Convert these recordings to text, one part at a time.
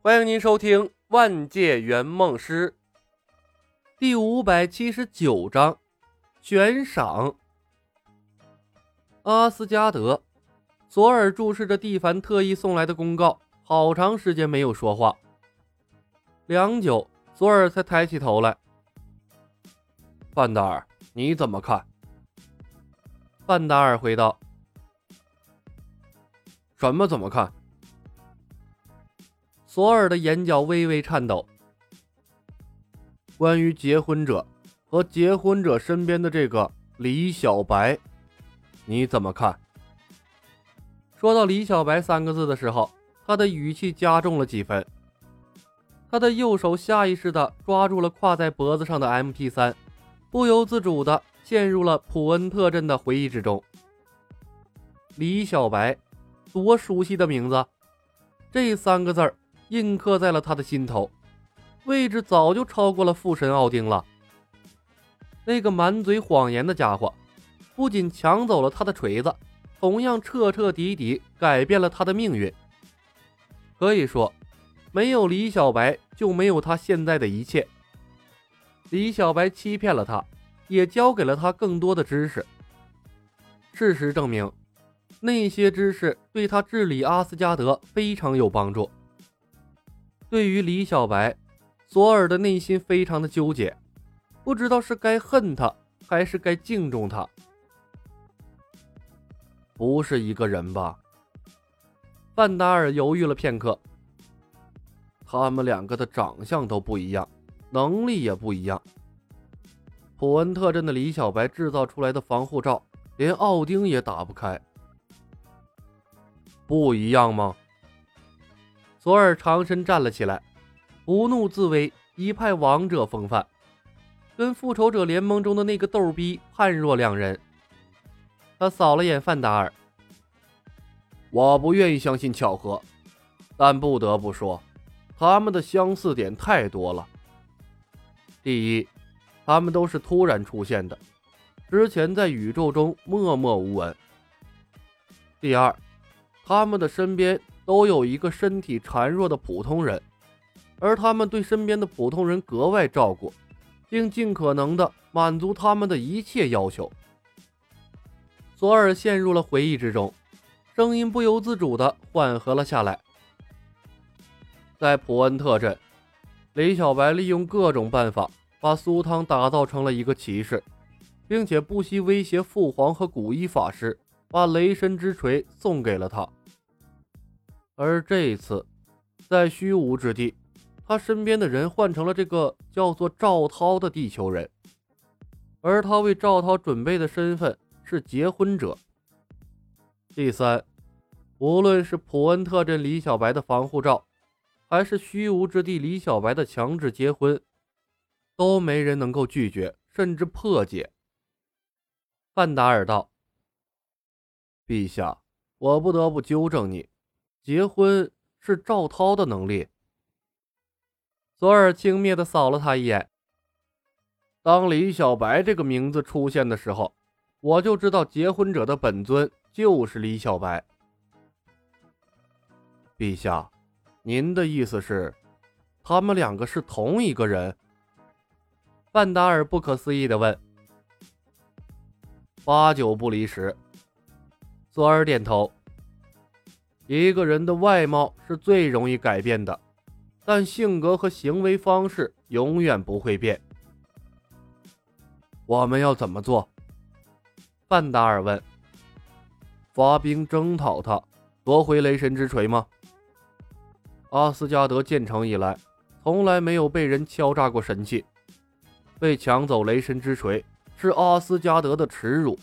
欢迎您收听《万界圆梦师》第五百七十九章悬赏。阿斯加德，索尔注视着蒂凡特意送来的公告，好长时间没有说话。良久，索尔才抬起头来：“范达尔，你怎么看？”范达尔回道：“什么怎么看？”索尔的眼角微微颤抖。关于结婚者和结婚者身边的这个李小白，你怎么看？说到李小白三个字的时候，他的语气加重了几分。他的右手下意识地抓住了挎在脖子上的 MP 三，不由自主地陷入了普恩特镇的回忆之中。李小白，多熟悉的名字，这三个字儿。印刻在了他的心头，位置早就超过了父神奥丁了。那个满嘴谎言的家伙，不仅抢走了他的锤子，同样彻彻底底改变了他的命运。可以说，没有李小白，就没有他现在的一切。李小白欺骗了他，也教给了他更多的知识。事实证明，那些知识对他治理阿斯加德非常有帮助。对于李小白，索尔的内心非常的纠结，不知道是该恨他还是该敬重他。不是一个人吧？范达尔犹豫了片刻。他们两个的长相都不一样，能力也不一样。普恩特镇的李小白制造出来的防护罩，连奥丁也打不开。不一样吗？索尔长身站了起来，不怒自威，一派王者风范，跟复仇者联盟中的那个逗逼判若两人。他扫了眼范达尔，我不愿意相信巧合，但不得不说，他们的相似点太多了。第一，他们都是突然出现的，之前在宇宙中默默无闻。第二，他们的身边。都有一个身体孱弱的普通人，而他们对身边的普通人格外照顾，并尽可能的满足他们的一切要求。索尔陷入了回忆之中，声音不由自主的缓和了下来。在普恩特镇，李小白利用各种办法把苏汤打造成了一个骑士，并且不惜威胁父皇和古一法师，把雷神之锤送给了他。而这一次，在虚无之地，他身边的人换成了这个叫做赵涛的地球人，而他为赵涛准备的身份是结婚者。第三，无论是普恩特镇李小白的防护罩，还是虚无之地李小白的强制结婚，都没人能够拒绝，甚至破解。范达尔道：“陛下，我不得不纠正你。”结婚是赵涛的能力。索尔轻蔑的扫了他一眼。当李小白这个名字出现的时候，我就知道结婚者的本尊就是李小白。陛下，您的意思是，他们两个是同一个人？范达尔不可思议的问。八九不离十。索尔点头。一个人的外貌是最容易改变的，但性格和行为方式永远不会变。我们要怎么做？范达尔问。发兵征讨他，夺回雷神之锤吗？阿斯加德建成以来，从来没有被人敲诈过神器。被抢走雷神之锤是阿斯加德的耻辱。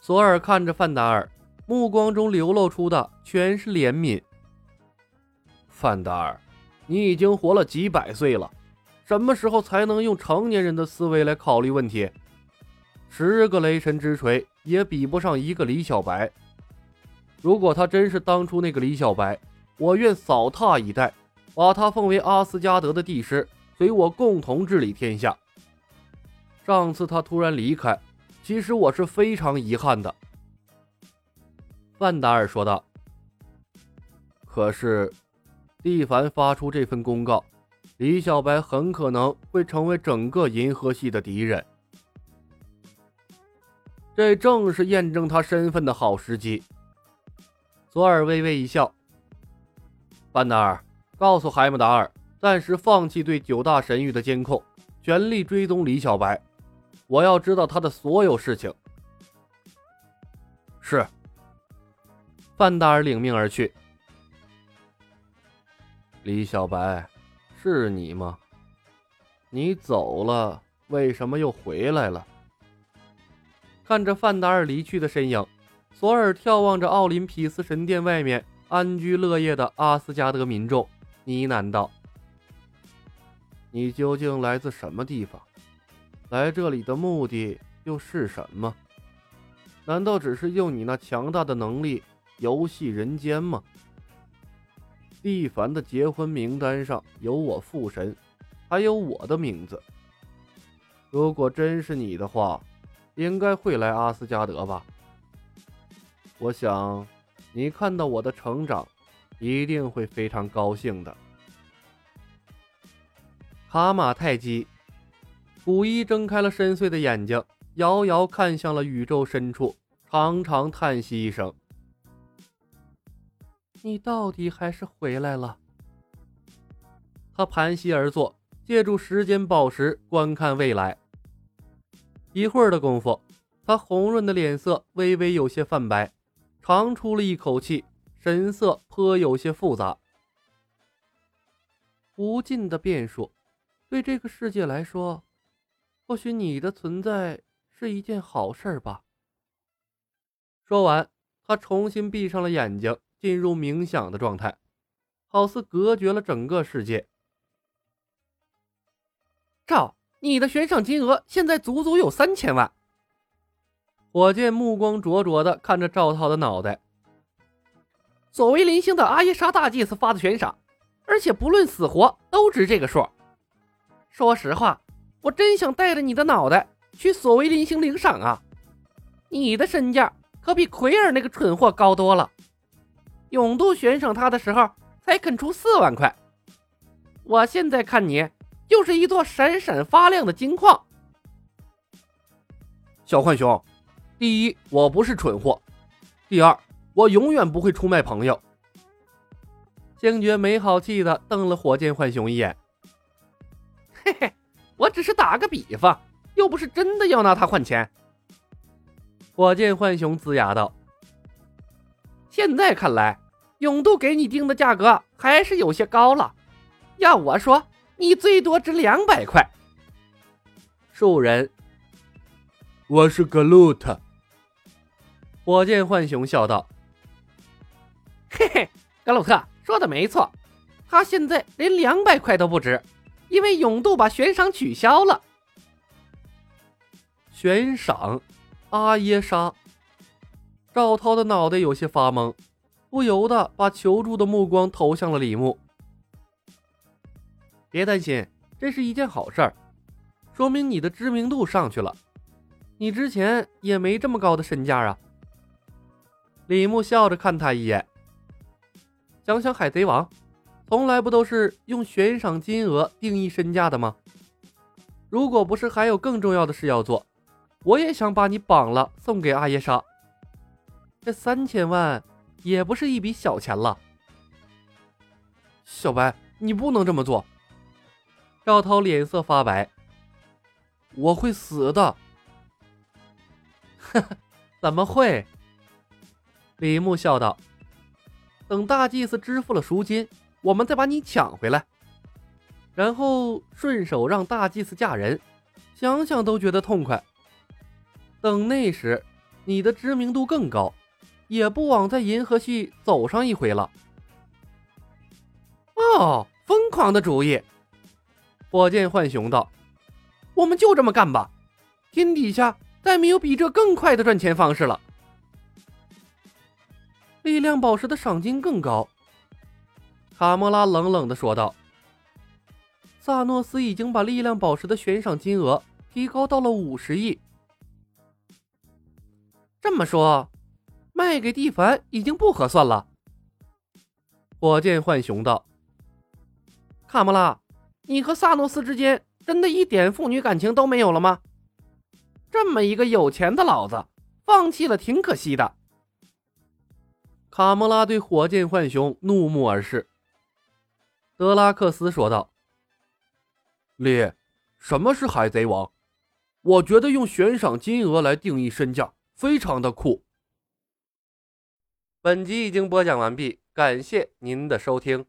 索尔看着范达尔。目光中流露出的全是怜悯。范达尔，你已经活了几百岁了，什么时候才能用成年人的思维来考虑问题？十个雷神之锤也比不上一个李小白。如果他真是当初那个李小白，我愿扫榻以待，把他奉为阿斯加德的帝师，随我共同治理天下。上次他突然离开，其实我是非常遗憾的。范达尔说道：“可是，蒂凡发出这份公告，李小白很可能会成为整个银河系的敌人。这正是验证他身份的好时机。索尔微微一笑：“范达尔，告诉海姆达尔，暂时放弃对九大神域的监控，全力追踪李小白。我要知道他的所有事情。”是。范达尔领命而去。李小白，是你吗？你走了，为什么又回来了？看着范达尔离去的身影，索尔眺望着奥林匹斯神殿外面安居乐业的阿斯加德民众，呢喃道：“你究竟来自什么地方？来这里的目的又是什么？难道只是用你那强大的能力游戏人间吗？”蒂凡的结婚名单上有我父神，还有我的名字。如果真是你的话，应该会来阿斯加德吧？我想，你看到我的成长，一定会非常高兴的。卡马泰基，古一睁开了深邃的眼睛，遥遥看向了宇宙深处，长长叹息一声：“你到底还是回来了。”他盘膝而坐，借助时间宝石观看未来。一会儿的功夫，他红润的脸色微微有些泛白，长出了一口气，神色颇有些复杂。无尽的变数，对这个世界来说，或许你的存在是一件好事吧。说完，他重新闭上了眼睛，进入冥想的状态，好似隔绝了整个世界。赵。你的悬赏金额现在足足有三千万。火箭目光灼灼的看着赵涛的脑袋。所为林星的阿耶莎大祭司发的悬赏，而且不论死活都值这个数。说实话，我真想带着你的脑袋去索为林星领赏啊！你的身价可比奎尔那个蠢货高多了。永度悬赏他的时候才肯出四万块，我现在看你。就是一座闪闪发亮的金矿，小浣熊。第一，我不是蠢货；第二，我永远不会出卖朋友。星爵没好气的瞪了火箭浣熊一眼。嘿嘿，我只是打个比方，又不是真的要拿它换钱。火箭浣熊龇牙道：“现在看来，永度给你定的价格还是有些高了。要我说。”你最多值两百块。树人，我是格鲁特。火箭浣熊笑道：“嘿嘿，格鲁特说的没错，他现在连两百块都不值，因为永度把悬赏取消了。”悬赏，阿耶莎。赵涛的脑袋有些发懵，不由得把求助的目光投向了李牧。别担心，这是一件好事儿，说明你的知名度上去了。你之前也没这么高的身价啊。李牧笑着看他一眼，想想海贼王，从来不都是用悬赏金额定义身价的吗？如果不是还有更重要的事要做，我也想把你绑了送给阿耶莎。这三千万也不是一笔小钱了。小白，你不能这么做。赵涛脸色发白，我会死的。呵呵，怎么会？李牧笑道：“等大祭司支付了赎金，我们再把你抢回来，然后顺手让大祭司嫁人，想想都觉得痛快。等那时，你的知名度更高，也不枉在银河系走上一回了。”哦，疯狂的主意！火箭浣熊道：“我们就这么干吧，天底下再没有比这更快的赚钱方式了。力量宝石的赏金更高。”卡莫拉冷冷的说道：“萨诺斯已经把力量宝石的悬赏金额提高到了五十亿。这么说，卖给蒂凡已经不合算了。”火箭浣熊道：“卡莫拉，你和萨诺斯之间真的一点父女感情都没有了吗？这么一个有钱的老子，放弃了挺可惜的。卡莫拉对火箭浣熊怒目而视。德拉克斯说道：“列，什么是海贼王？我觉得用悬赏金额来定义身价，非常的酷。”本集已经播讲完毕，感谢您的收听。